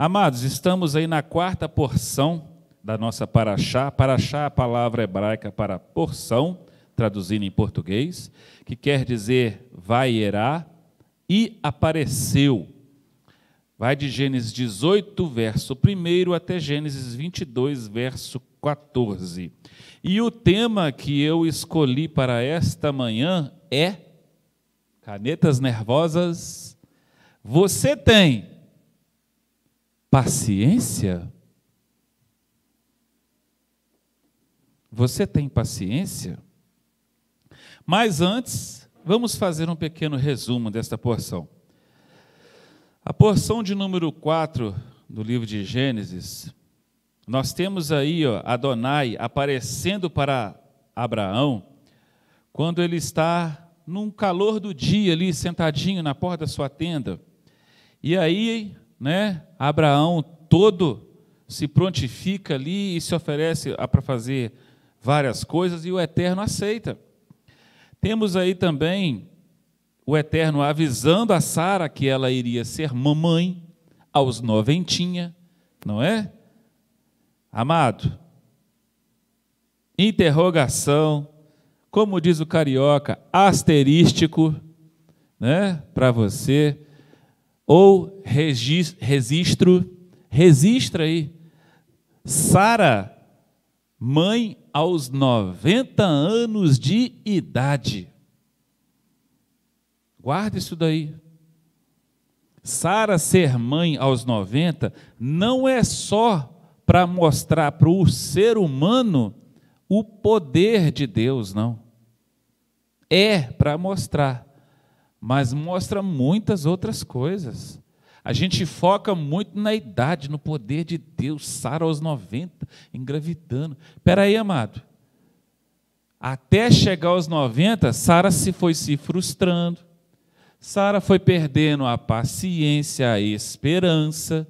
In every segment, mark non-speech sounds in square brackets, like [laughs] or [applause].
Amados, estamos aí na quarta porção da nossa paraxá. Paraxá é a palavra hebraica para porção, traduzindo em português, que quer dizer vai irá e apareceu. Vai de Gênesis 18, verso 1 até Gênesis 22, verso 14. E o tema que eu escolhi para esta manhã é canetas nervosas. Você tem paciência? Você tem paciência? Mas antes, vamos fazer um pequeno resumo desta porção. A porção de número 4 do livro de Gênesis, nós temos aí ó, Adonai aparecendo para Abraão, quando ele está num calor do dia ali, sentadinho na porta da sua tenda. E aí né? Abraão todo se prontifica ali e se oferece para fazer várias coisas e o Eterno aceita. Temos aí também o Eterno avisando a Sara que ela iria ser mamãe aos noventinha, não é? Amado, interrogação, como diz o carioca, asterístico, né, para você ou registro, registra aí. Sara, mãe aos 90 anos de idade. Guarda isso daí. Sara ser mãe aos 90 não é só para mostrar para o ser humano o poder de Deus, não. É para mostrar mas mostra muitas outras coisas. A gente foca muito na idade, no poder de Deus. Sara aos 90, engravidando. Espera aí, amado. Até chegar aos 90, Sara se foi se frustrando. Sara foi perdendo a paciência, a esperança.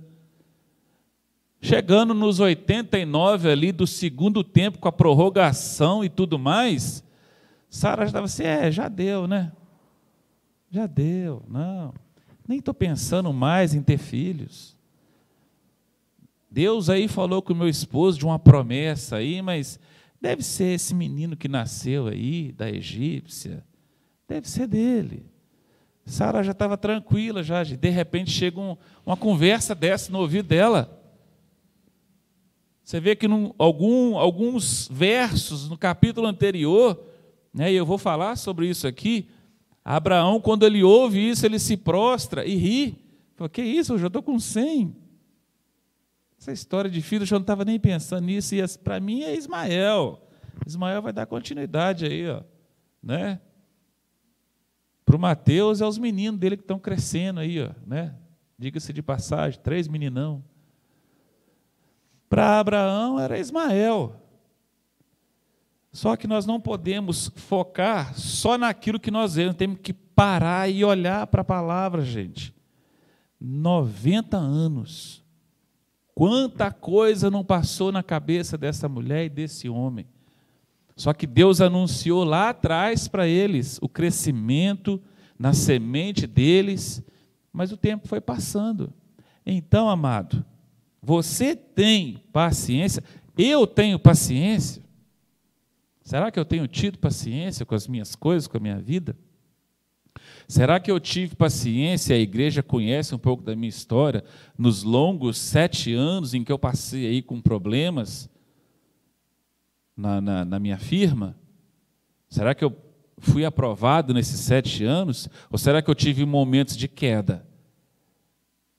Chegando nos 89 ali do segundo tempo, com a prorrogação e tudo mais, Sara já estava assim, é, já deu, né? Já deu, não. Nem estou pensando mais em ter filhos. Deus aí falou com o meu esposo de uma promessa aí, mas deve ser esse menino que nasceu aí, da egípcia. Deve ser dele. Sara já estava tranquila, já. De repente chega um, uma conversa dessa no ouvido dela. Você vê que num, algum, alguns versos no capítulo anterior, né, e eu vou falar sobre isso aqui, Abraão, quando ele ouve isso, ele se prostra e ri. Fala, que isso, eu já estou com 100. Essa história de filho, eu já não estava nem pensando nisso. E para mim é Ismael. Ismael vai dar continuidade aí, ó, né? Para o Mateus é os meninos dele que estão crescendo aí, ó, né? Diga-se de passagem, três meninão. Para Abraão era Ismael. Só que nós não podemos focar só naquilo que nós vemos, temos que parar e olhar para a palavra, gente. 90 anos. Quanta coisa não passou na cabeça dessa mulher e desse homem. Só que Deus anunciou lá atrás para eles o crescimento na semente deles, mas o tempo foi passando. Então, amado, você tem paciência, eu tenho paciência. Será que eu tenho tido paciência com as minhas coisas, com a minha vida? Será que eu tive paciência? A igreja conhece um pouco da minha história nos longos sete anos em que eu passei aí com problemas na, na, na minha firma? Será que eu fui aprovado nesses sete anos? Ou será que eu tive momentos de queda?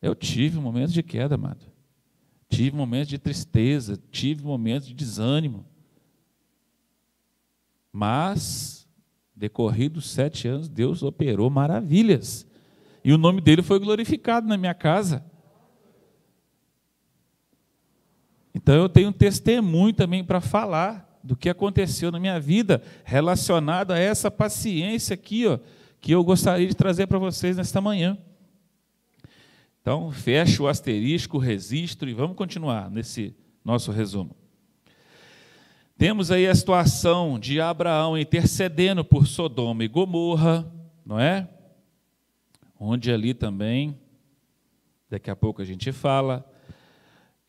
Eu tive momentos de queda, amado. Tive momentos de tristeza, tive momentos de desânimo. Mas, decorridos sete anos, Deus operou maravilhas. E o nome dele foi glorificado na minha casa. Então eu tenho um testemunho também para falar do que aconteceu na minha vida relacionado a essa paciência aqui, ó, que eu gostaria de trazer para vocês nesta manhã. Então, fecha o asterisco, o registro e vamos continuar nesse nosso resumo. Temos aí a situação de Abraão intercedendo por Sodoma e Gomorra, não é? Onde ali também, daqui a pouco a gente fala,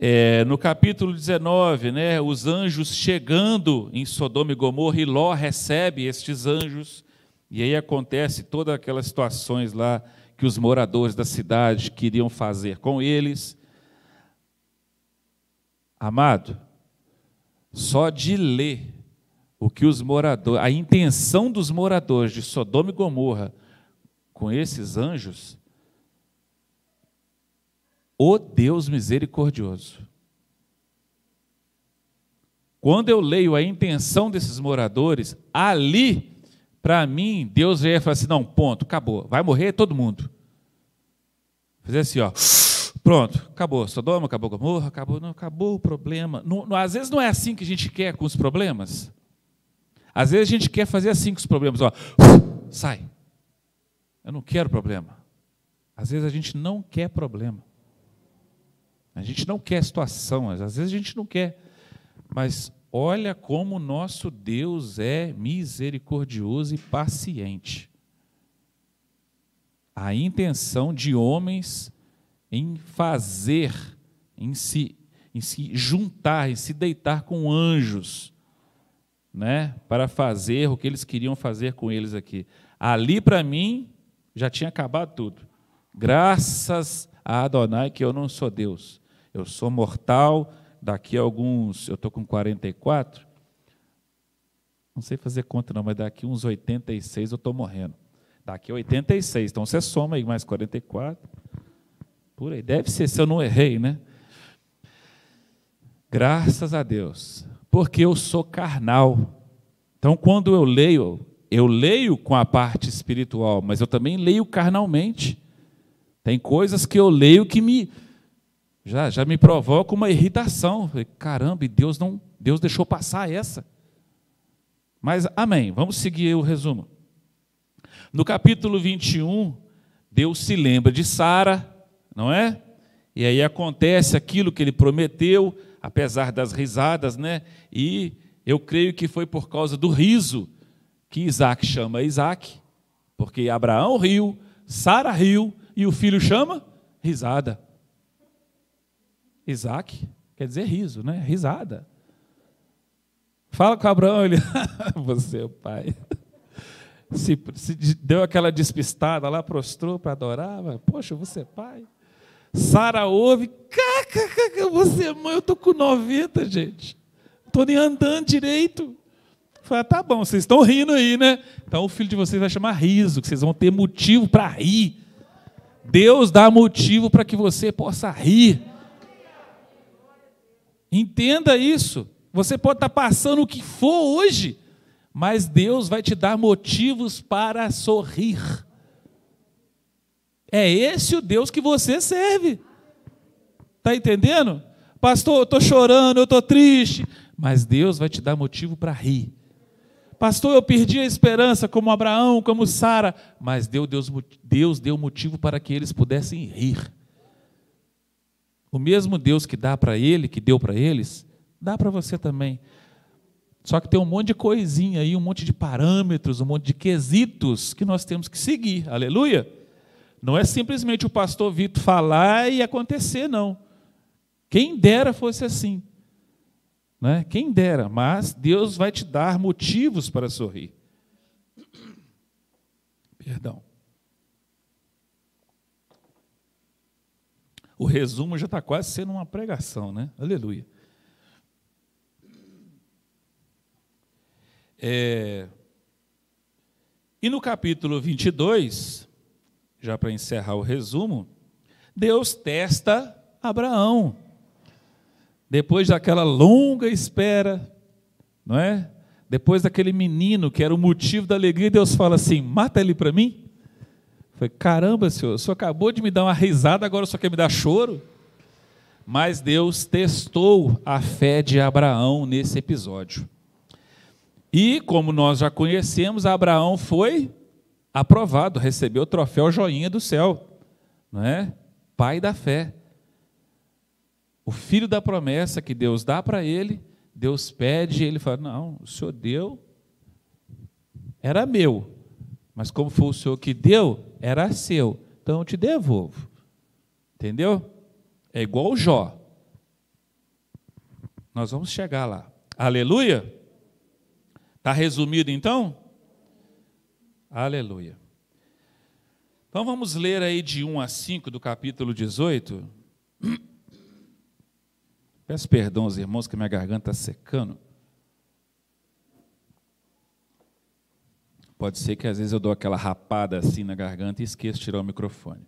É, no capítulo 19, né, os anjos chegando em Sodoma e Gomorra, e Ló recebe estes anjos, e aí acontece todas aquelas situações lá que os moradores da cidade queriam fazer com eles. Amado, só de ler o que os moradores, a intenção dos moradores de Sodoma e Gomorra com esses anjos, o Deus misericordioso. Quando eu leio a intenção desses moradores, ali, para mim, Deus ia falar assim: não, ponto, acabou, vai morrer todo mundo. Fazer assim, ó. Pronto, acabou. Sodoma, acabou Gomorra, acabou, não, acabou o problema. Não, não, às vezes não é assim que a gente quer com os problemas. Às vezes a gente quer fazer assim com os problemas, ó, sai. Eu não quero problema. Às vezes a gente não quer problema. A gente não quer situação, às vezes a gente não quer. Mas olha como nosso Deus é misericordioso e paciente. A intenção de homens em fazer, em se, em se juntar, em se deitar com anjos, né, para fazer o que eles queriam fazer com eles aqui. Ali, para mim, já tinha acabado tudo. Graças a Adonai que eu não sou Deus. Eu sou mortal. Daqui a alguns, eu estou com 44. Não sei fazer conta não, mas daqui uns 86 eu estou morrendo. Daqui a 86, então você soma aí mais 44. Por aí, deve ser se eu não errei, né? Graças a Deus porque eu sou carnal. Então, quando eu leio, eu leio com a parte espiritual, mas eu também leio carnalmente. Tem coisas que eu leio que me já, já me provocam uma irritação. Caramba, e Deus não, Deus deixou passar essa. Mas amém. Vamos seguir o resumo. No capítulo 21, Deus se lembra de Sara, não é? E aí acontece aquilo que ele prometeu, apesar das risadas, né? E eu creio que foi por causa do riso que Isaac chama Isaac, porque Abraão riu, Sara riu e o filho chama risada. Isaac quer dizer riso, né? Risada. Fala com Abraão, ele, [laughs] você é o pai. Se, se, deu aquela despistada lá, prostrou para adorar, mas, poxa, você é pai. Sara ouve, caca, você é mãe, eu tô com 90, gente. Estou nem andando direito. Falei, ah, tá bom, vocês estão rindo aí, né? Então o filho de vocês vai chamar riso, que vocês vão ter motivo para rir. Deus dá motivo para que você possa rir. Entenda isso. Você pode estar passando o que for hoje, mas Deus vai te dar motivos para sorrir. É esse o Deus que você serve. Está entendendo? Pastor, eu estou chorando, eu estou triste. Mas Deus vai te dar motivo para rir. Pastor, eu perdi a esperança, como Abraão, como Sara. Mas Deus, Deus, Deus deu motivo para que eles pudessem rir. O mesmo Deus que dá para ele, que deu para eles, dá para você também. Só que tem um monte de coisinha aí, um monte de parâmetros, um monte de quesitos que nós temos que seguir. Aleluia! Não é simplesmente o pastor Vitor falar e acontecer, não. Quem dera fosse assim. Né? Quem dera, mas Deus vai te dar motivos para sorrir. Perdão. O resumo já está quase sendo uma pregação, né? Aleluia. É... E no capítulo 22, já para encerrar o resumo, Deus testa Abraão. Depois daquela longa espera, não é? Depois daquele menino que era o motivo da alegria, Deus fala assim: mata ele para mim. Foi caramba, senhor, o senhor acabou de me dar uma risada, agora só quer me dar choro. Mas Deus testou a fé de Abraão nesse episódio. E, como nós já conhecemos, Abraão foi aprovado, recebeu o troféu joinha do céu, não é? Pai da fé. O filho da promessa que Deus dá para ele, Deus pede, e ele fala: Não, o senhor deu, era meu, mas como foi o senhor que deu, era seu, então eu te devolvo. Entendeu? É igual o Jó. Nós vamos chegar lá. Aleluia? Está resumido então? Aleluia. Então vamos ler aí de 1 a 5 do capítulo 18. [clears throat] Peço perdão aos irmãos que minha garganta está secando. Pode ser que às vezes eu dou aquela rapada assim na garganta e esqueço de tirar o microfone.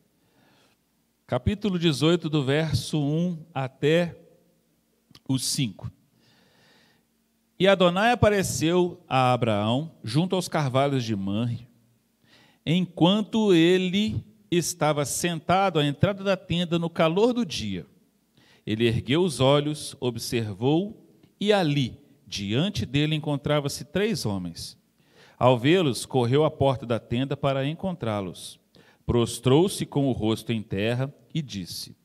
Capítulo 18, do verso 1 até o 5. E Adonai apareceu a Abraão junto aos carvalhos de Manre, enquanto ele estava sentado à entrada da tenda no calor do dia. Ele ergueu os olhos, observou, e ali, diante dele, encontrava-se três homens. Ao vê-los, correu à porta da tenda para encontrá-los. Prostrou-se com o rosto em terra e disse: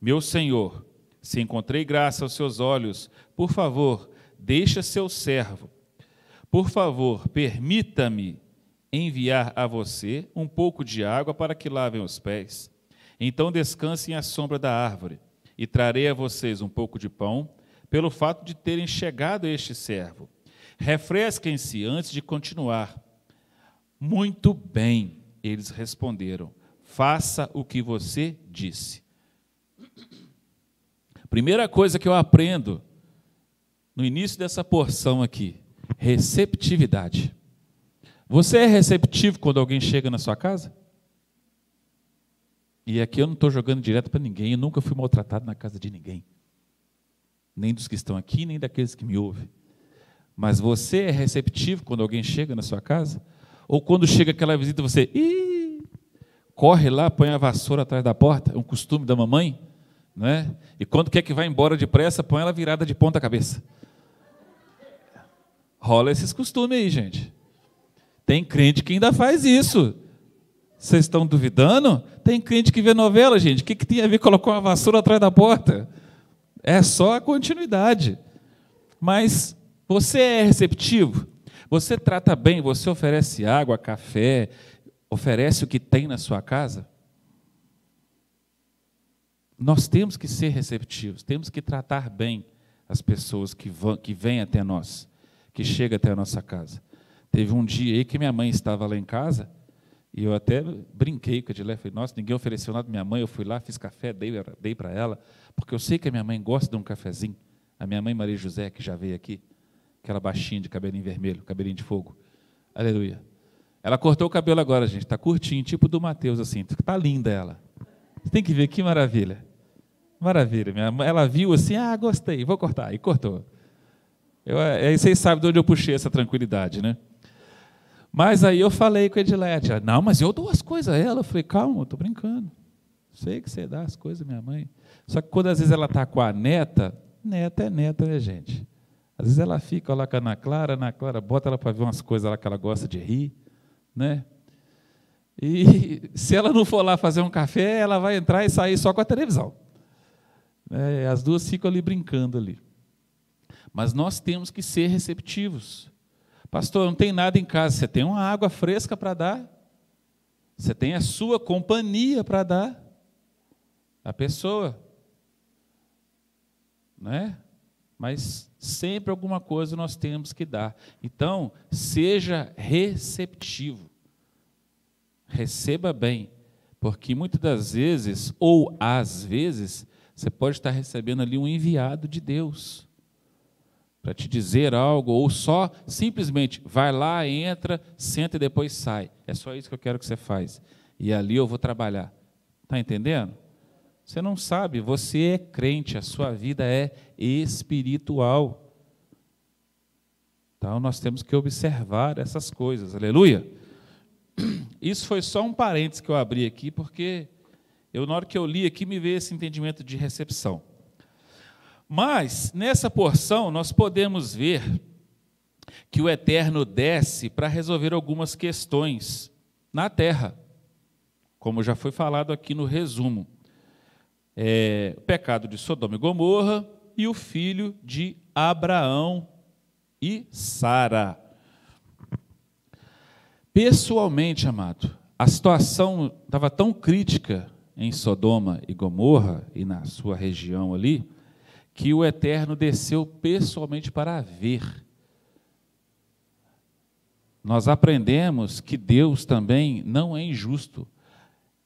Meu senhor, se encontrei graça aos seus olhos, por favor, deixa seu servo. Por favor, permita-me enviar a você um pouco de água para que lavem os pés. Então descansem à sombra da árvore e trarei a vocês um pouco de pão, pelo fato de terem chegado este servo. Refresquem-se antes de continuar. Muito bem, eles responderam. Faça o que você disse. Primeira coisa que eu aprendo no início dessa porção aqui: receptividade. Você é receptivo quando alguém chega na sua casa? E aqui eu não estou jogando direto para ninguém, eu nunca fui maltratado na casa de ninguém. Nem dos que estão aqui, nem daqueles que me ouvem. Mas você é receptivo quando alguém chega na sua casa? Ou quando chega aquela visita, você Ih! corre lá, põe a vassoura atrás da porta, é um costume da mamãe, né? e quando quer que vá embora depressa, põe ela virada de ponta cabeça. Rola esses costumes aí, gente. Tem crente que ainda faz isso. Vocês estão duvidando? Tem crente que vê novela, gente. O que, que tem a ver colocar uma vassoura atrás da porta? É só a continuidade. Mas você é receptivo? Você trata bem, você oferece água, café, oferece o que tem na sua casa? Nós temos que ser receptivos, temos que tratar bem as pessoas que, vão, que vêm até nós, que chegam até a nossa casa. Teve um dia aí que minha mãe estava lá em casa e eu até brinquei com a Edilé, falei, nossa, ninguém ofereceu nada à minha mãe, eu fui lá, fiz café, dei, dei para ela, porque eu sei que a minha mãe gosta de um cafezinho. A minha mãe Maria José, que já veio aqui, aquela baixinha de cabelinho vermelho, cabelinho de fogo. Aleluia. Ela cortou o cabelo agora, gente, está curtinho, tipo do Mateus, assim, está linda ela. Você tem que ver que maravilha. Maravilha. Minha mãe, ela viu assim, ah, gostei, vou cortar, e cortou. Eu, aí vocês sabem de onde eu puxei essa tranquilidade, né? Mas aí eu falei com a Edilete, não, mas eu dou as coisas a ela. Eu falei, calma, eu estou brincando. Sei que você dá as coisas minha mãe. Só que quando às vezes ela está com a neta, neta é neta, né, gente? Às vezes ela fica lá com a Ana Clara, a Ana Clara bota ela para ver umas coisas lá que ela gosta de rir, né? E [laughs] se ela não for lá fazer um café, ela vai entrar e sair só com a televisão. É, as duas ficam ali brincando ali. Mas nós temos que ser receptivos. Pastor, não tem nada em casa. Você tem uma água fresca para dar. Você tem a sua companhia para dar. A pessoa. Né? Mas sempre alguma coisa nós temos que dar. Então, seja receptivo. Receba bem. Porque muitas das vezes, ou às vezes, você pode estar recebendo ali um enviado de Deus para te dizer algo, ou só simplesmente vai lá, entra, senta e depois sai. É só isso que eu quero que você faz. E ali eu vou trabalhar. Está entendendo? Você não sabe, você é crente, a sua vida é espiritual. Então nós temos que observar essas coisas. Aleluia. [clears throat] Isso foi só um parênteses que eu abri aqui, porque eu, na hora que eu li aqui, me veio esse entendimento de recepção. Mas, nessa porção, nós podemos ver que o Eterno desce para resolver algumas questões na terra, como já foi falado aqui no resumo. É, o pecado de Sodoma e Gomorra e o filho de Abraão e Sara. Pessoalmente, amado, a situação estava tão crítica em Sodoma e Gomorra e na sua região ali, que o Eterno desceu pessoalmente para ver. Nós aprendemos que Deus também não é injusto.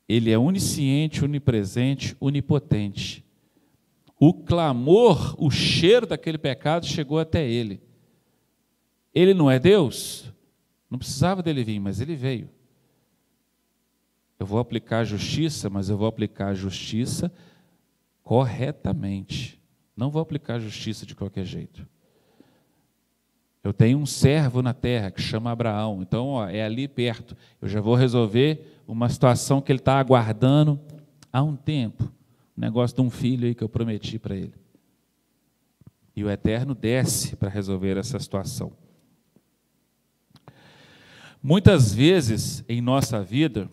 Ele é onisciente, onipresente, onipotente. O clamor, o cheiro daquele pecado chegou até ele. Ele não é Deus? Não precisava dele vir, mas ele veio. Eu vou aplicar a justiça, mas eu vou aplicar a justiça corretamente. Não vou aplicar justiça de qualquer jeito. Eu tenho um servo na terra que chama Abraão, então ó, é ali perto. Eu já vou resolver uma situação que ele está aguardando há um tempo. O negócio de um filho aí que eu prometi para ele. E o Eterno desce para resolver essa situação. Muitas vezes em nossa vida,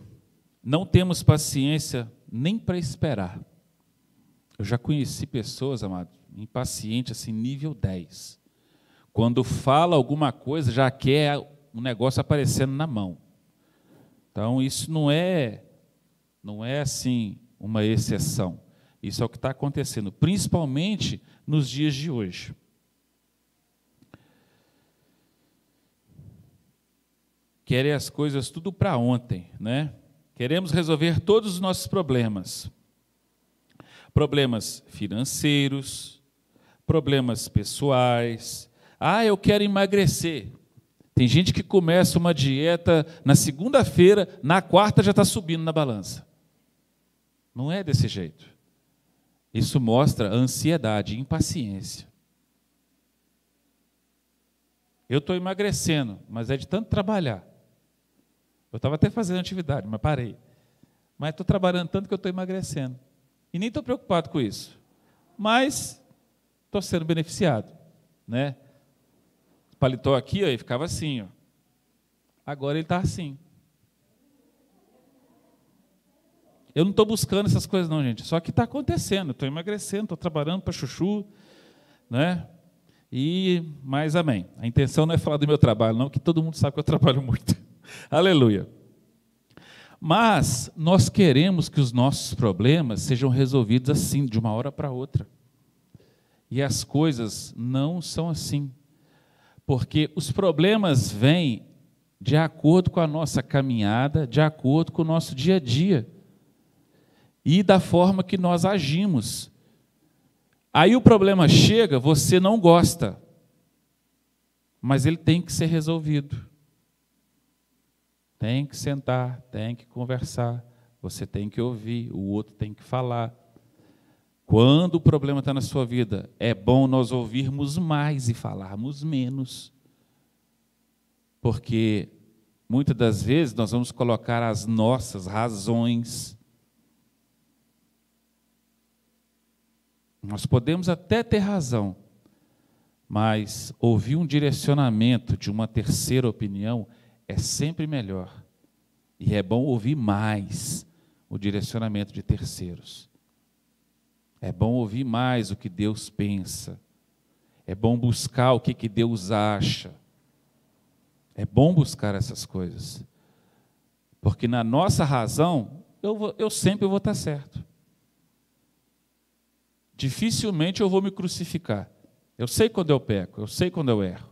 não temos paciência nem para esperar. Eu já conheci pessoas, amado, impacientes assim, nível 10. Quando fala alguma coisa, já quer um negócio aparecendo na mão. Então, isso não é, não é assim uma exceção. Isso é o que está acontecendo, principalmente nos dias de hoje. Querem as coisas tudo para ontem, né? Queremos resolver todos os nossos problemas. Problemas financeiros, problemas pessoais. Ah, eu quero emagrecer. Tem gente que começa uma dieta na segunda-feira, na quarta já está subindo na balança. Não é desse jeito. Isso mostra ansiedade, impaciência. Eu estou emagrecendo, mas é de tanto trabalhar. Eu estava até fazendo atividade, mas parei. Mas estou trabalhando tanto que eu estou emagrecendo. E nem estou preocupado com isso. Mas estou sendo beneficiado. Né? Paletó aqui, ó, e ficava assim. Ó. Agora ele está assim. Eu não estou buscando essas coisas, não, gente. Só que está acontecendo. Estou emagrecendo, estou trabalhando para chuchu. Né? E mais amém. A intenção não é falar do meu trabalho, não, que todo mundo sabe que eu trabalho muito. [laughs] Aleluia. Mas nós queremos que os nossos problemas sejam resolvidos assim, de uma hora para outra. E as coisas não são assim. Porque os problemas vêm de acordo com a nossa caminhada, de acordo com o nosso dia a dia e da forma que nós agimos. Aí o problema chega, você não gosta, mas ele tem que ser resolvido. Tem que sentar, tem que conversar, você tem que ouvir, o outro tem que falar. Quando o problema está na sua vida, é bom nós ouvirmos mais e falarmos menos. Porque muitas das vezes nós vamos colocar as nossas razões. Nós podemos até ter razão, mas ouvir um direcionamento de uma terceira opinião é sempre melhor. E é bom ouvir mais o direcionamento de terceiros. É bom ouvir mais o que Deus pensa. É bom buscar o que, que Deus acha. É bom buscar essas coisas. Porque na nossa razão, eu, vou, eu sempre vou estar certo. Dificilmente eu vou me crucificar. Eu sei quando eu peco, eu sei quando eu erro.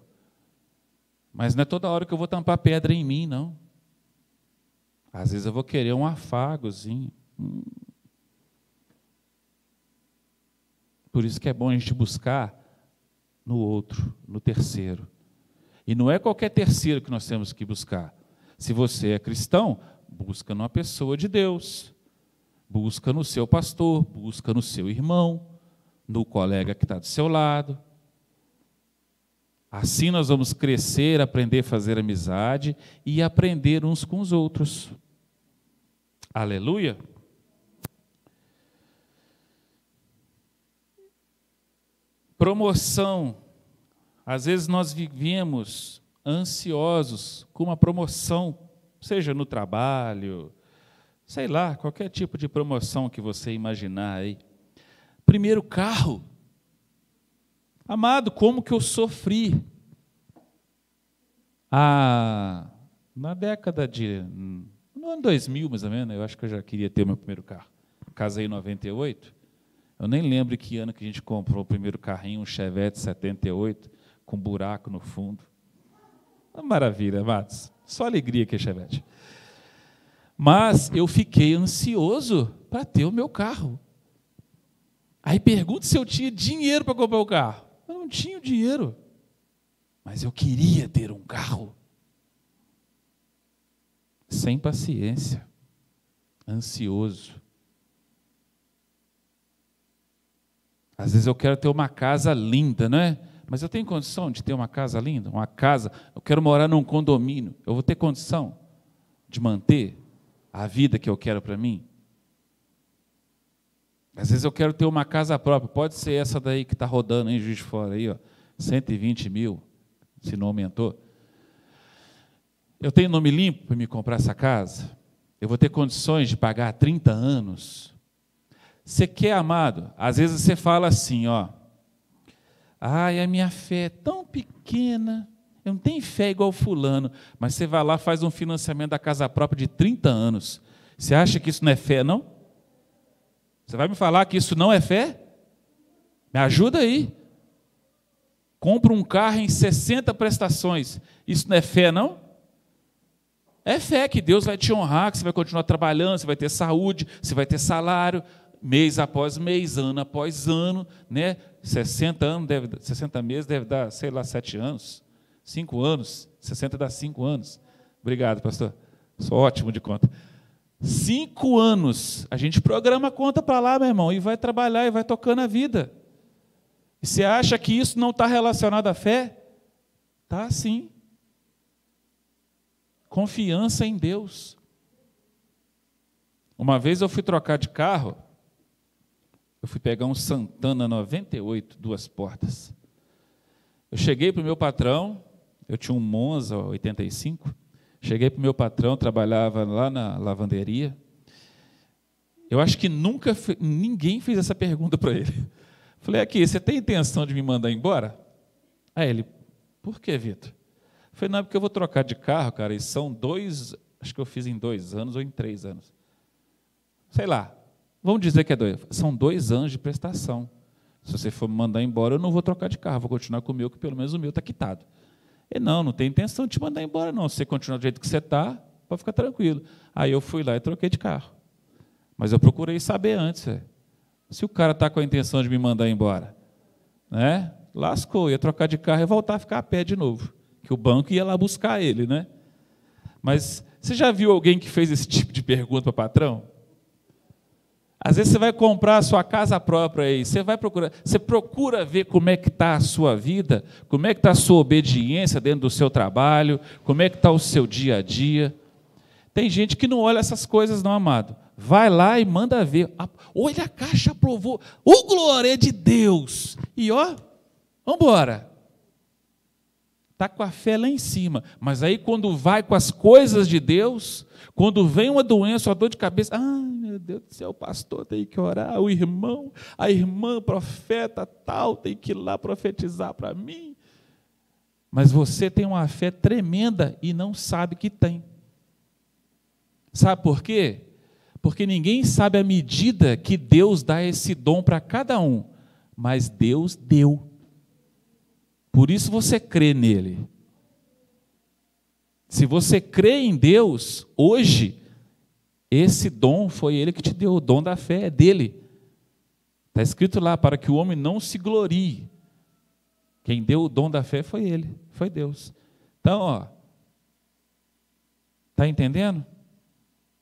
Mas não é toda hora que eu vou tampar pedra em mim, não. Às vezes eu vou querer um afagozinho. Hum. Por isso que é bom a gente buscar no outro, no terceiro. E não é qualquer terceiro que nós temos que buscar. Se você é cristão, busca numa pessoa de Deus. Busca no seu pastor, busca no seu irmão, no colega que está do seu lado. Assim nós vamos crescer, aprender a fazer amizade e aprender uns com os outros. Aleluia. Promoção. Às vezes nós vivemos ansiosos com uma promoção, seja no trabalho, sei lá, qualquer tipo de promoção que você imaginar aí. Primeiro carro. Amado, como que eu sofri? Ah, na década de. No ano 2000, mais ou menos, eu acho que eu já queria ter meu primeiro carro. Casei em 98. Eu nem lembro que ano que a gente comprou o primeiro carrinho, um Chevette 78, com buraco no fundo. Uma maravilha, Matos. Só alegria que é Chevette. Mas eu fiquei ansioso para ter o meu carro. Aí pergunto se eu tinha dinheiro para comprar o carro. Não tinha dinheiro. Mas eu queria ter um carro. Sem paciência. Ansioso. Às vezes eu quero ter uma casa linda, não é? Mas eu tenho condição de ter uma casa linda? Uma casa, eu quero morar num condomínio. Eu vou ter condição de manter a vida que eu quero para mim? Às vezes eu quero ter uma casa própria, pode ser essa daí que está rodando em Juiz de Fora, aí, ó, 120 mil, se não aumentou. Eu tenho nome limpo para me comprar essa casa? Eu vou ter condições de pagar 30 anos? Você quer, amado? Às vezes você fala assim, ó. Ai, a minha fé é tão pequena, eu não tenho fé igual fulano, mas você vai lá faz um financiamento da casa própria de 30 anos. Você acha que isso não é fé, não? Você vai me falar que isso não é fé? Me ajuda aí. Compra um carro em 60 prestações. Isso não é fé, não? É fé que Deus vai te honrar, que você vai continuar trabalhando, você vai ter saúde, você vai ter salário, mês após mês, ano após ano, né? 60 anos deve, 60 meses deve dar, sei lá, 7 anos, 5 anos, 60 dá 5 anos. Obrigado, pastor. Sou ótimo de conta. Cinco anos, a gente programa a conta para lá, meu irmão, e vai trabalhar e vai tocando a vida. E você acha que isso não está relacionado à fé? Tá sim. Confiança em Deus. Uma vez eu fui trocar de carro, eu fui pegar um Santana 98, duas portas. Eu cheguei para o meu patrão, eu tinha um Monza 85, Cheguei para o meu patrão, trabalhava lá na lavanderia. Eu acho que nunca ninguém fez essa pergunta para ele. [laughs] Falei, aqui, você tem intenção de me mandar embora? Aí ele, por que, Vitor? Falei, não, é porque eu vou trocar de carro, cara, e são dois, acho que eu fiz em dois anos ou em três anos. Sei lá, vamos dizer que é dois. São dois anos de prestação. Se você for me mandar embora, eu não vou trocar de carro, vou continuar com o meu, que pelo menos o meu está quitado. Ele, não, não tem intenção de te mandar embora, não. Se você continuar do jeito que você está, pode ficar tranquilo. Aí eu fui lá e troquei de carro. Mas eu procurei saber antes. Se o cara está com a intenção de me mandar embora, né? lascou, ia trocar de carro e voltar a ficar a pé de novo. Que o banco ia lá buscar ele. Né? Mas você já viu alguém que fez esse [laughs] tipo de pergunta para o patrão? Às vezes você vai comprar a sua casa própria aí, você vai procurar, você procura ver como é que está a sua vida, como é que está a sua obediência dentro do seu trabalho, como é que está o seu dia a dia. Tem gente que não olha essas coisas, não, amado. Vai lá e manda ver. Olha, a caixa aprovou. O glória de Deus. E ó, vamos embora. Está com a fé lá em cima. Mas aí quando vai com as coisas de Deus, quando vem uma doença, uma dor de cabeça, ah, meu Deus do céu, o pastor tem que orar, o irmão, a irmã profeta tal tem que ir lá profetizar para mim. Mas você tem uma fé tremenda e não sabe que tem. Sabe por quê? Porque ninguém sabe a medida que Deus dá esse dom para cada um, mas Deus deu. Por isso você crê nele. Se você crê em Deus, hoje, esse dom foi Ele que te deu, o dom da fé é dele. Está escrito lá, para que o homem não se glorie. Quem deu o dom da fé foi Ele, foi Deus. Então, ó, está entendendo?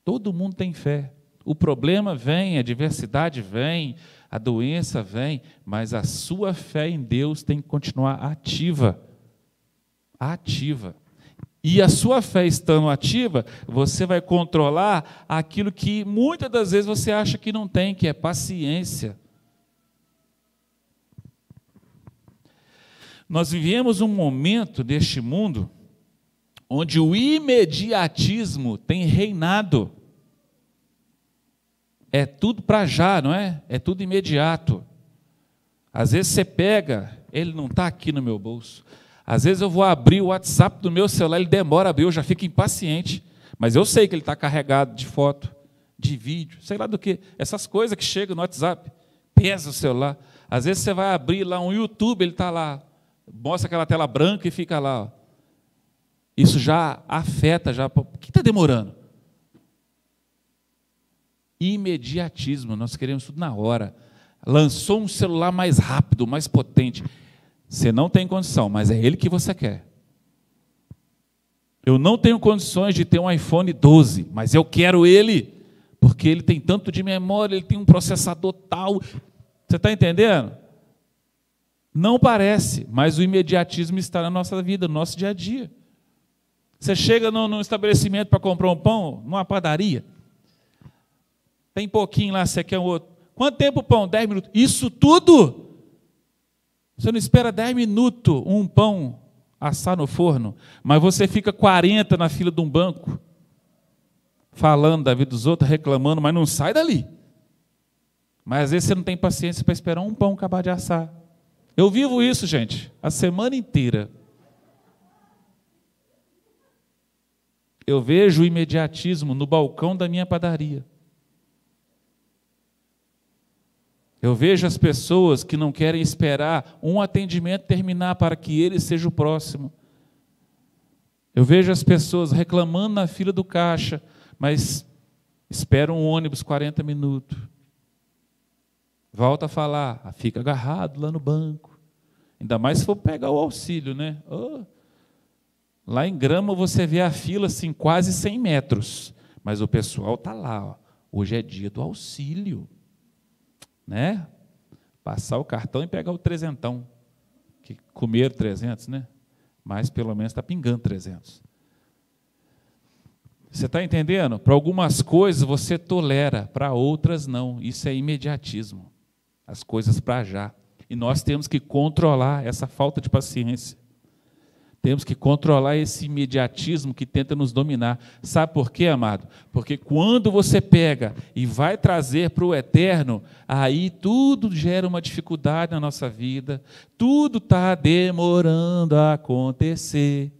Todo mundo tem fé. O problema vem, a diversidade vem, a doença vem, mas a sua fé em Deus tem que continuar ativa. Ativa. E a sua fé estando ativa, você vai controlar aquilo que muitas das vezes você acha que não tem, que é paciência. Nós vivemos um momento deste mundo onde o imediatismo tem reinado. É tudo para já, não é? É tudo imediato. Às vezes você pega, ele não está aqui no meu bolso. Às vezes eu vou abrir o WhatsApp do meu celular, ele demora a abrir, eu já fico impaciente. Mas eu sei que ele está carregado de foto, de vídeo, sei lá do que. Essas coisas que chegam no WhatsApp. pesa o celular. Às vezes você vai abrir lá um YouTube, ele está lá, mostra aquela tela branca e fica lá. Ó. Isso já afeta, já. Por que está demorando? Imediatismo, nós queremos tudo na hora. Lançou um celular mais rápido, mais potente. Você não tem condição, mas é ele que você quer. Eu não tenho condições de ter um iPhone 12, mas eu quero ele, porque ele tem tanto de memória, ele tem um processador tal. Você está entendendo? Não parece, mas o imediatismo está na nossa vida, no nosso dia a dia. Você chega num, estabelecimento para comprar um pão, numa padaria, tem pouquinho lá, você quer um outro. Quanto tempo o pão? Dez minutos. Isso tudo? Você não espera dez minutos um pão assar no forno, mas você fica 40 na fila de um banco, falando da vida dos outros, reclamando, mas não sai dali. Mas às vezes você não tem paciência para esperar um pão acabar de assar. Eu vivo isso, gente, a semana inteira. Eu vejo o imediatismo no balcão da minha padaria. Eu vejo as pessoas que não querem esperar um atendimento terminar para que ele seja o próximo. Eu vejo as pessoas reclamando na fila do caixa, mas esperam um ônibus 40 minutos. Volta a falar, ah, fica agarrado lá no banco. Ainda mais se for pegar o auxílio, né? Oh. Lá em Grama você vê a fila assim, quase 100 metros. Mas o pessoal está lá. Ó. Hoje é dia do auxílio né? Passar o cartão e pegar o trezentão. Que comer 300, né? Mas pelo menos está pingando 300. Você está entendendo? Para algumas coisas você tolera, para outras não. Isso é imediatismo. As coisas para já. E nós temos que controlar essa falta de paciência. Temos que controlar esse imediatismo que tenta nos dominar. Sabe por quê, amado? Porque quando você pega e vai trazer para o eterno, aí tudo gera uma dificuldade na nossa vida, tudo está demorando a acontecer.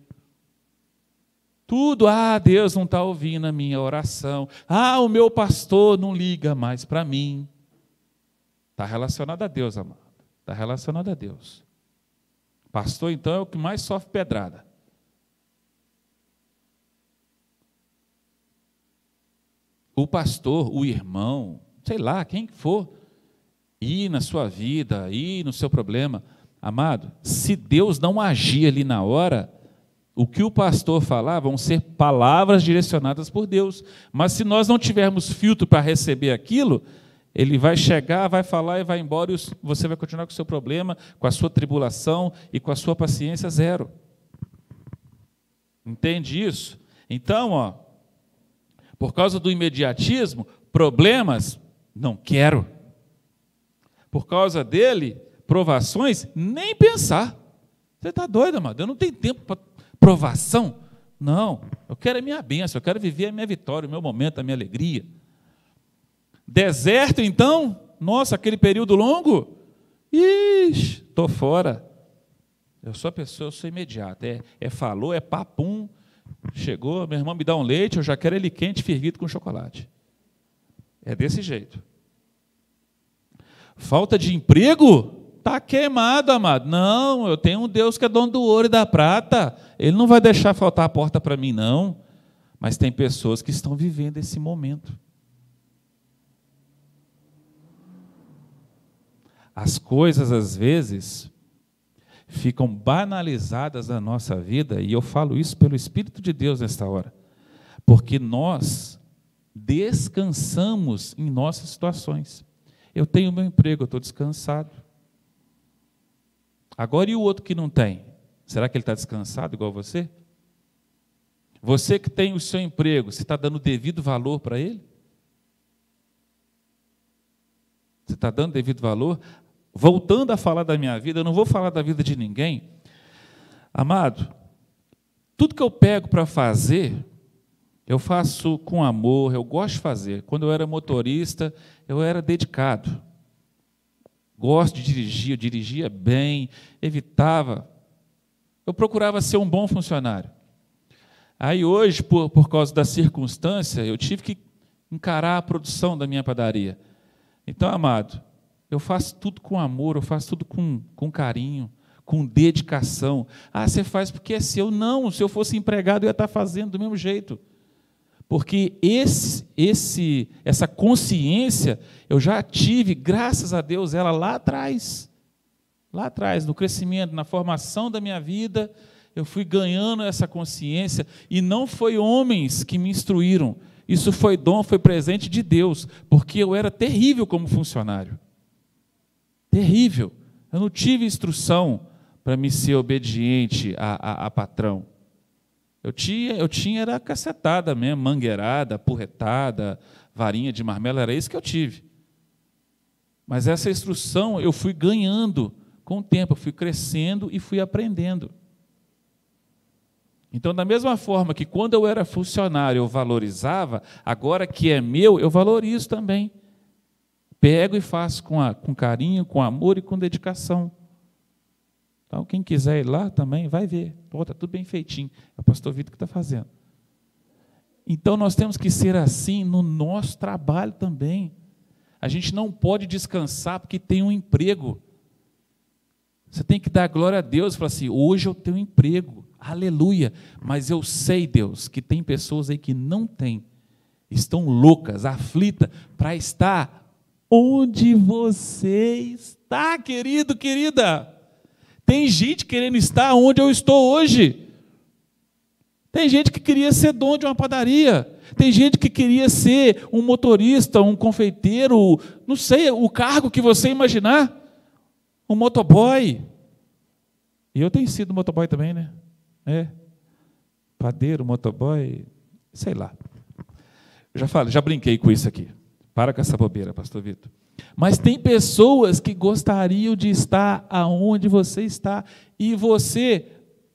Tudo, ah, Deus não está ouvindo a minha oração. Ah, o meu pastor não liga mais para mim. Está relacionado a Deus, amado. Está relacionado a Deus. Pastor, então, é o que mais sofre pedrada. O pastor, o irmão, sei lá, quem for, ir na sua vida, ir no seu problema, amado, se Deus não agir ali na hora, o que o pastor falar vão ser palavras direcionadas por Deus. Mas se nós não tivermos filtro para receber aquilo, ele vai chegar, vai falar e vai embora, e você vai continuar com o seu problema, com a sua tribulação e com a sua paciência zero. Entende isso? Então, ó, por causa do imediatismo, problemas, não quero. Por causa dele, provações, nem pensar. Você está doido, amado? Eu não tenho tempo para provação. Não, eu quero a minha bênção, eu quero viver a minha vitória, o meu momento, a minha alegria. Deserto, então? Nossa, aquele período longo? Ixi, estou fora. Eu sou a pessoa, eu sou imediata. É, é falou, é papum. Chegou, meu irmão me dá um leite, eu já quero ele quente, fervido com chocolate. É desse jeito. Falta de emprego? Está queimado, amado. Não, eu tenho um Deus que é dono do ouro e da prata. Ele não vai deixar faltar a porta para mim, não. Mas tem pessoas que estão vivendo esse momento. As coisas, às vezes, ficam banalizadas na nossa vida, e eu falo isso pelo Espírito de Deus nesta hora, porque nós descansamos em nossas situações. Eu tenho meu emprego, eu estou descansado. Agora, e o outro que não tem? Será que ele está descansado igual você? Você que tem o seu emprego, você está dando devido valor para ele? Você está dando devido valor? Voltando a falar da minha vida, eu não vou falar da vida de ninguém. Amado, tudo que eu pego para fazer, eu faço com amor, eu gosto de fazer. Quando eu era motorista, eu era dedicado. Gosto de dirigir, eu dirigia bem, evitava. Eu procurava ser um bom funcionário. Aí hoje, por, por causa da circunstância, eu tive que encarar a produção da minha padaria. Então, amado, Eu faço tudo com amor, eu faço tudo com, com carinho, com dedicação. Ah, você faz porque é seu. Não, se eu fosse empregado, eu ia estar fazendo do mesmo jeito. Porque esse, esse, essa consciência eu já tive, graças a Deus, ela lá atrás. Lá atrás, no crescimento, na formação da minha vida, eu fui ganhando essa consciência e não foi homens que me instruíram. Isso foi dom, foi presente de Deus, porque eu era terrível como funcionário. Terrível. Eu não tive instrução para me ser obediente a, a, a patrão. Eu tinha, eu tinha era cacetada mesmo, mangueirada, porretada, varinha de marmelo, era isso que eu tive. Mas essa instrução eu fui ganhando com o tempo, eu fui crescendo e fui aprendendo. Então, da mesma forma que quando eu era funcionário eu valorizava, agora que é meu, eu valorizo também. Pego e faço com, a, com carinho, com amor e com dedicação. Então, quem quiser ir lá também, vai ver. Está tudo bem feitinho. É o pastor Vitor que está fazendo. Então, nós temos que ser assim no nosso trabalho também. A gente não pode descansar porque tem um emprego. Você tem que dar glória a Deus e falar assim: hoje eu tenho um emprego, aleluia. Mas eu sei, Deus, que tem pessoas aí que não têm, estão loucas, aflitas, para estar onde você está, querido, querida. Tem gente querendo estar onde eu estou hoje. Tem gente que queria ser dono de uma padaria. Tem gente que queria ser um motorista, um confeiteiro, não sei, o cargo que você imaginar. Um motoboy. E eu tenho sido motoboy também, né? É. Padeiro, motoboy, sei lá. Eu já falei, já brinquei com isso aqui. Para com essa bobeira, pastor Vitor. Mas tem pessoas que gostariam de estar aonde você está e você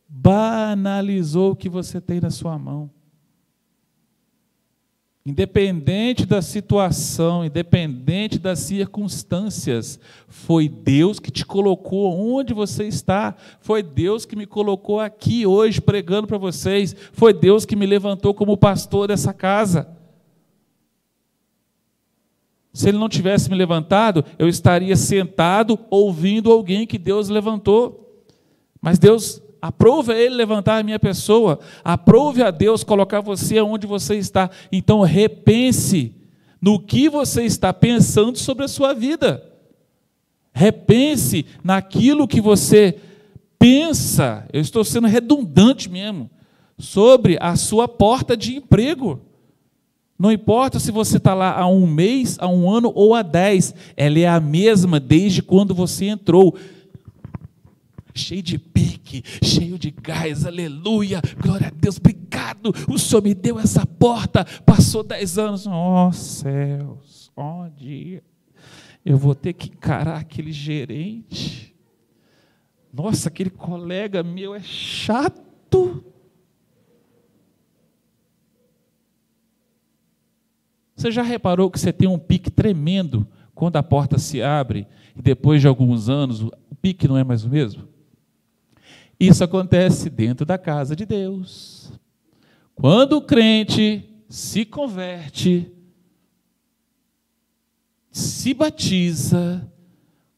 banalizou o que você tem na sua mão. Independente da situação, independente das circunstâncias, foi Deus que te colocou onde você está, foi Deus que me colocou aqui hoje pregando para vocês, foi Deus que me levantou como pastor dessa casa. Se ele não tivesse me levantado, eu estaria sentado ouvindo alguém que Deus levantou. Mas Deus aprove a ele levantar a minha pessoa, aprove a Deus colocar você onde você está. Então repense no que você está pensando sobre a sua vida. Repense naquilo que você pensa, eu estou sendo redundante mesmo, sobre a sua porta de emprego. Não importa se você está lá há um mês, há um ano ou há dez, ela é a mesma desde quando você entrou. Cheio de pique, cheio de gás, aleluia, glória a Deus, obrigado. O Senhor me deu essa porta, passou dez anos, ó oh, céus, ó oh, dia, eu vou ter que encarar aquele gerente. Nossa, aquele colega meu é chato. Você já reparou que você tem um pique tremendo quando a porta se abre e depois de alguns anos o pique não é mais o mesmo? Isso acontece dentro da casa de Deus. Quando o crente se converte, se batiza,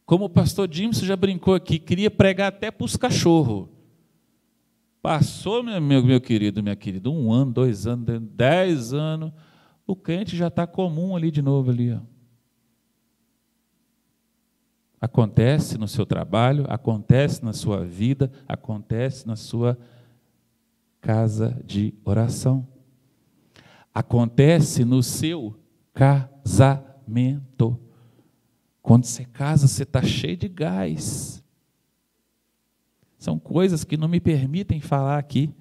como o pastor Jimson já brincou aqui, queria pregar até para os cachorros. Passou, meu, meu, meu querido, minha querida, um ano, dois anos, dez anos, o crente já está comum ali de novo ali. Ó. Acontece no seu trabalho, acontece na sua vida, acontece na sua casa de oração. Acontece no seu casamento. Quando você casa, você está cheio de gás. São coisas que não me permitem falar aqui.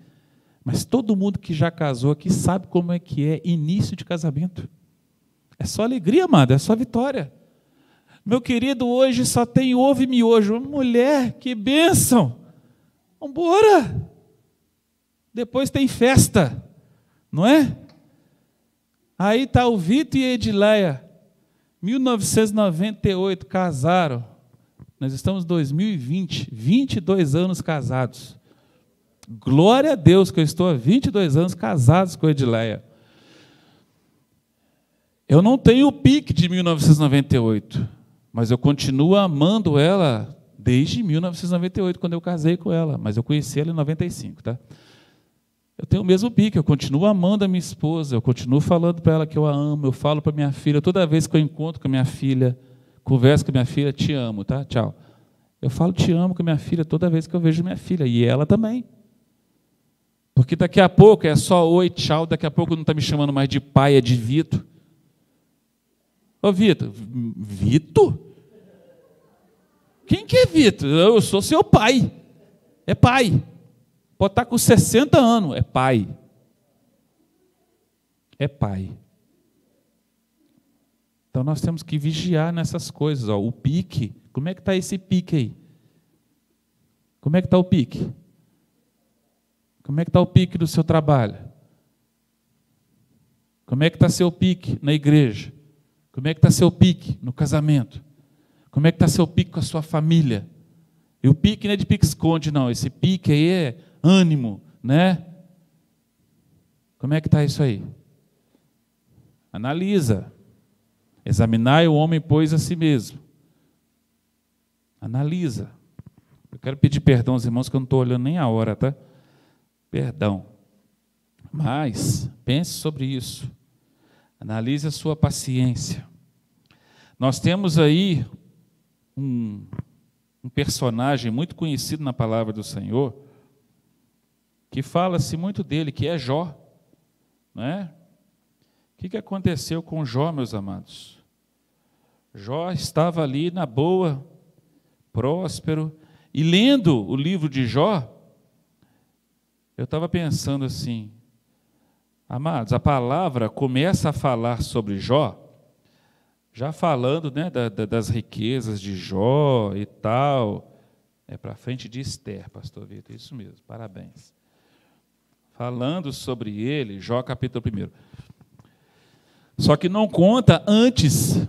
Mas todo mundo que já casou aqui sabe como é que é início de casamento. É só alegria, amado, é só vitória. Meu querido, hoje só tem ovo e miojo. Mulher, que bênção! Vambora! Depois tem festa, não é? Aí está o Vitor e a Edileia, 1998, casaram. Nós estamos em 2020, 22 anos casados. Glória a Deus que eu estou há 22 anos casados com a Edileia. Eu não tenho o pique de 1998, Mas eu continuo amando ela desde 1998, quando eu casei com ela. Mas eu conheci ela em 95, tá? Eu tenho o mesmo pique, eu continuo amando a minha esposa, eu continuo falando para ela que eu a amo, eu falo para minha filha, toda vez que eu encontro com a minha filha, converso com a minha filha, te amo, tá? Tchau. Eu falo te amo com a minha filha toda vez que eu vejo minha filha, e ela também. Porque daqui a pouco é só oi, tchau, daqui a pouco não está me chamando mais de pai, é de Vito. Ô Vitor, Vitor? Quem que é Vitor? Eu sou seu pai. É pai. Pode estar com 60 anos, é pai. É pai. Então nós temos que vigiar nessas coisas. Ó. O pique, como é que está esse pique aí? Como é que está o pique? Como é que está o pique do seu trabalho? Como é que está seu pique na igreja? Como é que está seu pique no casamento? Como é que está seu pique com a sua família? E o pique não é de pique esconde, não. Esse pique aí é ânimo, né? Como é que está isso aí? Analisa. Examinar o homem, pois, a si mesmo. Analisa. Eu quero pedir perdão aos irmãos que eu não estou olhando nem a hora, tá? Perdão. Mas, pense sobre isso. Analise a sua paciência. Nós temos aí um, um personagem muito conhecido na palavra do Senhor, que fala-se muito dele, que é Jó. Não é? O que aconteceu com Jó, meus amados? Jó estava ali na boa, próspero, e lendo o livro de Jó, eu estava pensando assim, Amados, a palavra começa a falar sobre Jó, já falando né, da, da, das riquezas de Jó e tal. É para frente de Esther, pastor Vitor, isso mesmo, parabéns. Falando sobre ele, Jó capítulo 1. Só que não conta antes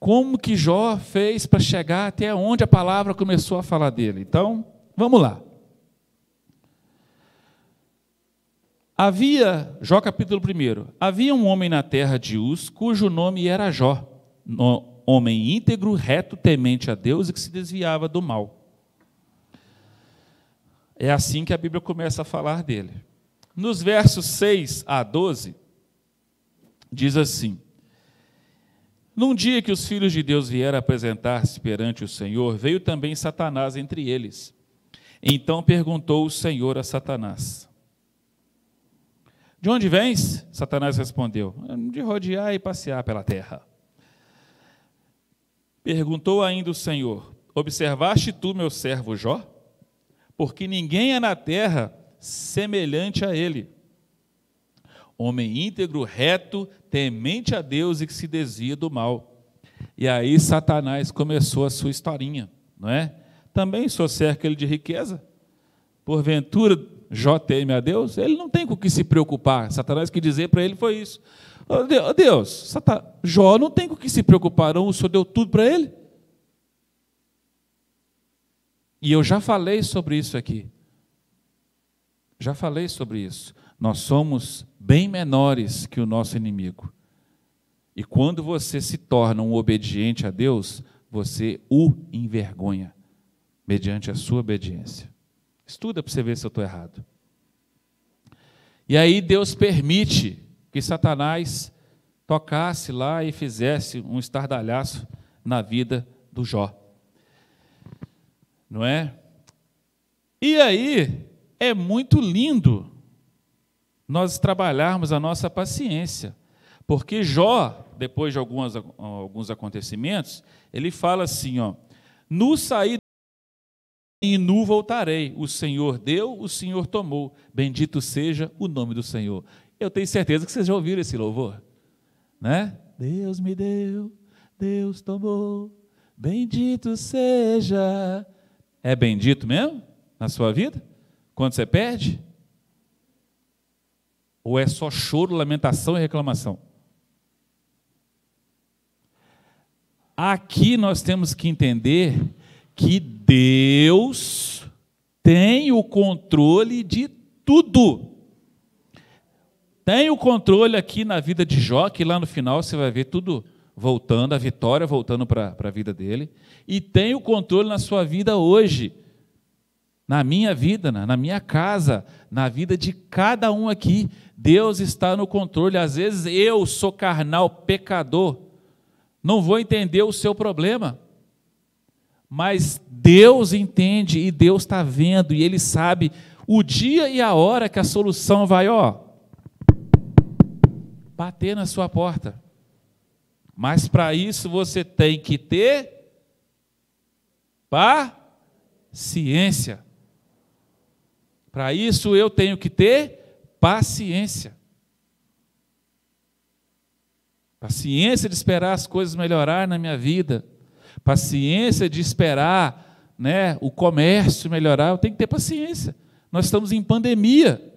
como que Jó fez para chegar até onde a palavra começou a falar dele. Então, vamos lá. Havia, Jó capítulo 1, havia um homem na terra de Uz, cujo nome era Jó, homem íntegro, reto, temente a Deus e que se desviava do mal. É assim que a Bíblia começa a falar dele. Nos versos 6 a 12, diz assim: Num dia que os filhos de Deus vieram apresentar-se perante o Senhor, veio também Satanás entre eles. Então perguntou o Senhor a Satanás: de onde vens? Satanás respondeu: De rodear e passear pela terra. Perguntou ainda o Senhor: Observaste tu, meu servo Jó? Porque ninguém é na terra semelhante a ele. Homem íntegro, reto, temente a Deus e que se desvia do mal. E aí Satanás começou a sua historinha, não é? Também sou cerca ele de riqueza. Porventura Jó teme a Deus, ele não tem com o que se preocupar. Satanás que dizer para ele foi isso. Deus, Jó não tem com o que se preocupar, não. O Senhor deu tudo para ele. E eu já falei sobre isso aqui. Já falei sobre isso. Nós somos bem menores que o nosso inimigo. E quando você se torna um obediente a Deus, você o envergonha, mediante a sua obediência. Estuda para você ver se eu estou errado. E aí Deus permite que Satanás tocasse lá e fizesse um estardalhaço na vida do Jó. Não é? E aí é muito lindo nós trabalharmos a nossa paciência, porque Jó, depois de alguns, alguns acontecimentos, ele fala assim, ó, no sair e nu voltarei. O Senhor deu, o Senhor tomou. Bendito seja o nome do Senhor. Eu tenho certeza que vocês já ouviram esse louvor, né? Deus me deu, Deus tomou. Bendito seja. É bendito mesmo na sua vida? Quando você perde? Ou é só choro, lamentação e reclamação? Aqui nós temos que entender que Deus tem o controle de tudo. Tem o controle aqui na vida de Jó, que lá no final você vai ver tudo voltando, a vitória voltando para a vida dele, e tem o controle na sua vida hoje, na minha vida, na, na minha casa, na vida de cada um aqui. Deus está no controle. Às vezes eu sou carnal, pecador, não vou entender o seu problema. Mas Deus entende e Deus está vendo e Ele sabe o dia e a hora que a solução vai, ó, bater na sua porta. Mas para isso você tem que ter paciência. Para isso eu tenho que ter paciência. Paciência de esperar as coisas melhorar na minha vida. Paciência de esperar né, o comércio melhorar. Eu tenho que ter paciência. Nós estamos em pandemia.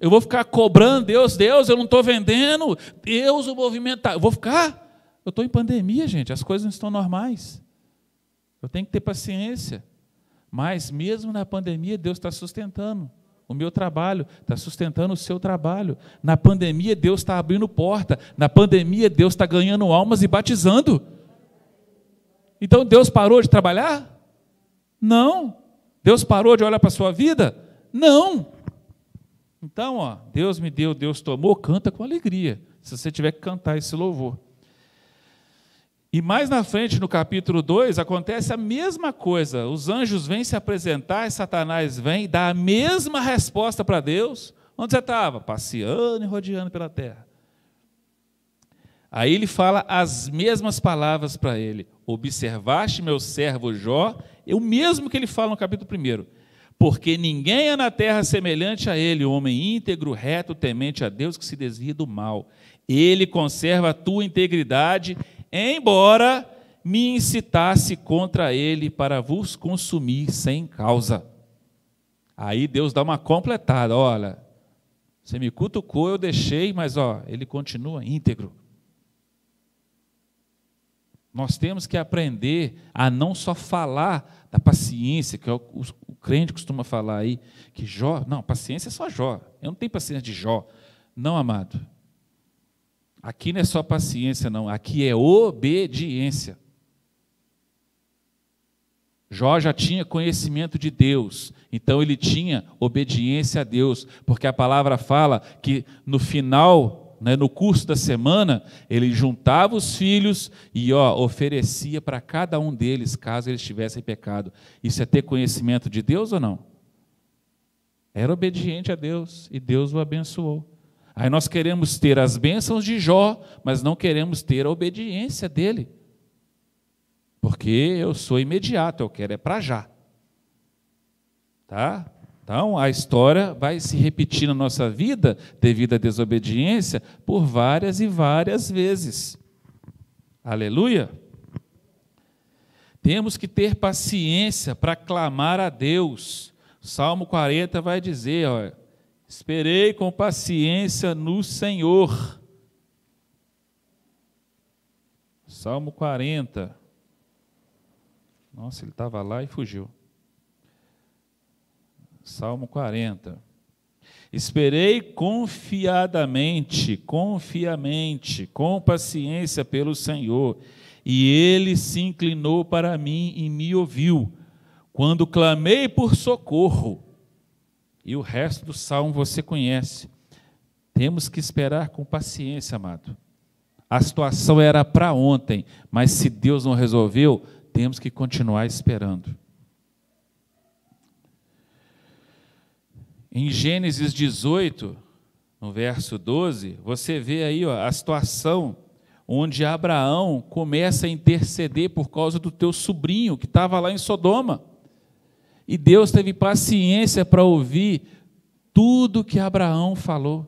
Eu vou ficar cobrando Deus, Deus, eu não estou vendendo, Deus, o movimento está. Eu vou ficar? Eu estou em pandemia, gente, as coisas não estão normais. Eu tenho que ter paciência. Mas mesmo na pandemia, Deus está sustentando o meu trabalho, está sustentando o seu trabalho. Na pandemia, Deus está abrindo porta. Na pandemia, Deus está ganhando almas e batizando. Então Deus parou de trabalhar? Não. Deus parou de olhar para a sua vida? Não. Então, ó, Deus me deu, Deus tomou, canta com alegria. Se você tiver que cantar esse louvor. E mais na frente, no capítulo 2, acontece a mesma coisa. Os anjos vêm se apresentar, e Satanás vem e dá a mesma resposta para Deus. Onde você estava? Passeando e rodeando pela terra. Aí ele fala as mesmas palavras para ele. Observaste meu servo Jó, é o mesmo que ele fala no capítulo 1. Porque ninguém é na terra semelhante a ele, homem íntegro, reto, temente a Deus, que se desvia do mal. Ele conserva a tua integridade embora me incitasse contra ele para vos consumir sem causa. Aí Deus dá uma completada, olha, você me cutucou, eu deixei, mas ó, ele continua íntegro. Nós temos que aprender a não só falar da paciência, que é o, o, o crente costuma falar aí, que Jó, não, paciência é só Jó. Eu não tenho paciência de Jó. Não, amado. Aqui não é só paciência, não. Aqui é obediência. Jó já tinha conhecimento de Deus, então ele tinha obediência a Deus, porque a palavra fala que no final, né, no curso da semana, ele juntava os filhos e ó, oferecia para cada um deles, caso eles tivessem pecado. Isso é ter conhecimento de Deus ou não? Era obediente a Deus e Deus o abençoou. Aí nós queremos ter as bênçãos de Jó, mas não queremos ter a obediência dele. Porque eu sou imediato, eu quero é para já. Tá? Então, a história vai se repetir na nossa vida, devido à desobediência, por várias e várias vezes. Aleluia! Temos que ter paciência para clamar a Deus. Salmo 40 vai dizer: olha, Esperei com paciência no Senhor. Salmo 40. Nossa, ele estava lá e fugiu. Salmo 40. Esperei confiadamente, confiamente, com paciência pelo Senhor, e ele se inclinou para mim e me ouviu. Quando clamei por socorro, e o resto do salmo você conhece. Temos que esperar com paciência, amado. A situação era para ontem, mas se Deus não resolveu, temos que continuar esperando. Em Gênesis 18, no verso 12, você vê aí ó, a situação onde Abraão começa a interceder por causa do teu sobrinho que estava lá em Sodoma. E Deus teve paciência para ouvir tudo que Abraão falou.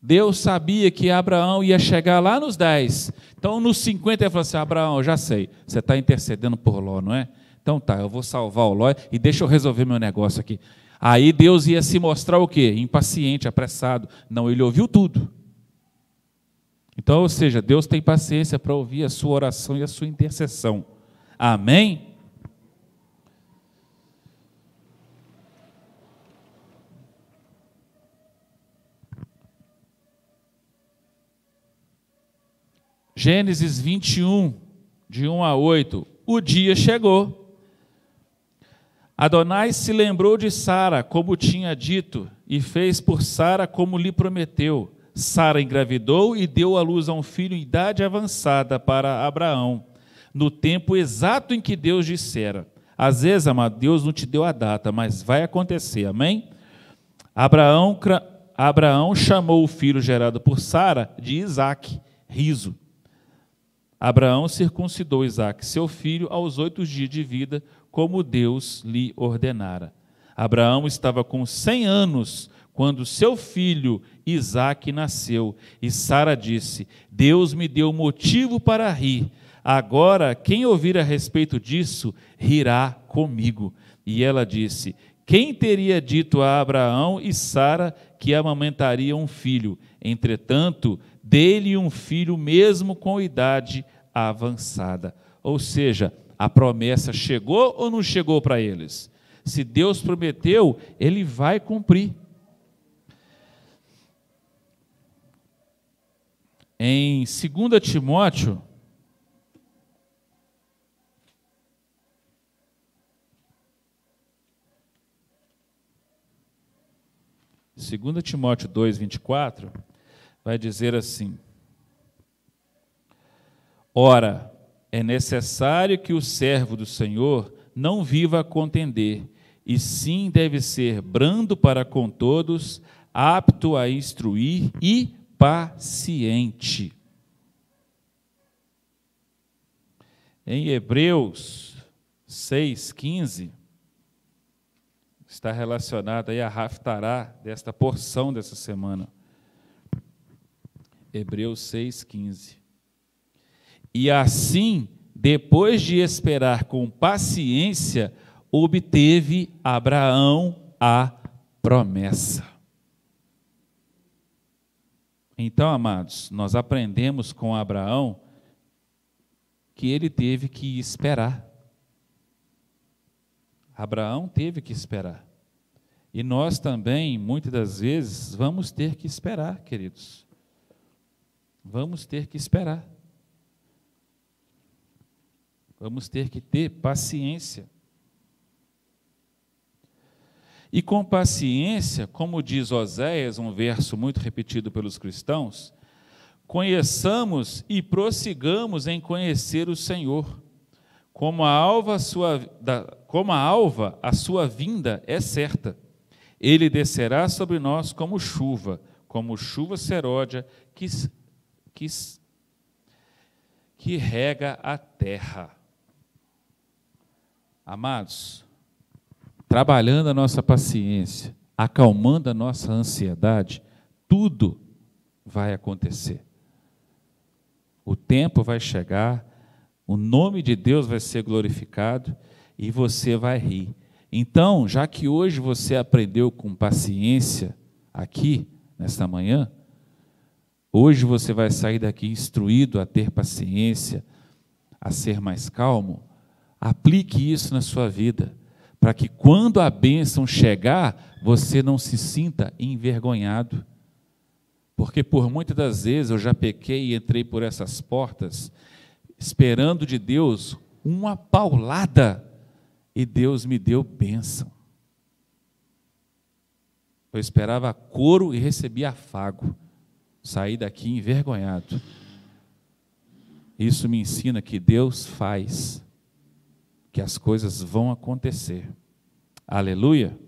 Deus sabia que Abraão ia chegar lá nos 10. Então, nos 50, ele falou assim: Abraão, já sei, você está intercedendo por Ló, não é? Então tá, eu vou salvar o Ló e deixa eu resolver meu negócio aqui. Aí Deus ia se mostrar o quê? Impaciente, apressado. Não, ele ouviu tudo. Então, ou seja, Deus tem paciência para ouvir a sua oração e a sua intercessão. Amém? Gênesis 21, de 1 a 8. O dia chegou. Adonai se lembrou de Sara, como tinha dito, e fez por Sara como lhe prometeu. Sara engravidou e deu à luz a um filho em idade avançada para Abraão, no tempo exato em que Deus dissera. Às vezes, amado, Deus não te deu a data, mas vai acontecer, amém? Abraão, Abraão chamou o filho gerado por Sara de Isaac, riso. Abraão circuncidou Isaac, seu filho, aos oito dias de vida, como Deus lhe ordenara. Abraão estava com cem anos quando seu filho Isaac nasceu, e Sara disse: Deus me deu motivo para rir. Agora, quem ouvir a respeito disso, rirá comigo. E ela disse: Quem teria dito a Abraão e Sara que amamentaria um filho? Entretanto, dele um filho mesmo com idade avançada. Ou seja, a promessa chegou ou não chegou para eles? Se Deus prometeu, ele vai cumprir. Em 2 Timóteo, Segunda Timóteo 2, 24, vai dizer assim: Ora, é necessário que o servo do Senhor não viva a contender, e sim deve ser brando para com todos, apto a instruir e paciente. Em Hebreus 6,15, está relacionado aí a Raftará desta porção dessa semana. Hebreus 6,15. E assim, depois de esperar com paciência, obteve Abraão a promessa. Então, amados, nós aprendemos com Abraão que ele teve que esperar. Abraão teve que esperar. E nós também, muitas das vezes, vamos ter que esperar, queridos. Vamos ter que esperar. Vamos ter que ter paciência. E com paciência, como diz Oséias, um verso muito repetido pelos cristãos, conheçamos e prossigamos em conhecer o Senhor. Como a alva, sua, como a alva, a sua vinda é certa. Ele descerá sobre nós como chuva, como chuva seródia que, que, que rega a terra. Amados, trabalhando a nossa paciência, acalmando a nossa ansiedade, tudo vai acontecer. O tempo vai chegar, o nome de Deus vai ser glorificado e você vai rir. Então, já que hoje você aprendeu com paciência aqui, nesta manhã, hoje você vai sair daqui instruído a ter paciência, a ser mais calmo, Aplique isso na sua vida, para que quando a bênção chegar, você não se sinta envergonhado. Porque por muitas das vezes eu já pequei e entrei por essas portas, esperando de Deus uma paulada, e Deus me deu bênção. Eu esperava couro e recebi afago. Saí daqui envergonhado. Isso me ensina que Deus faz que as coisas vão acontecer. Aleluia.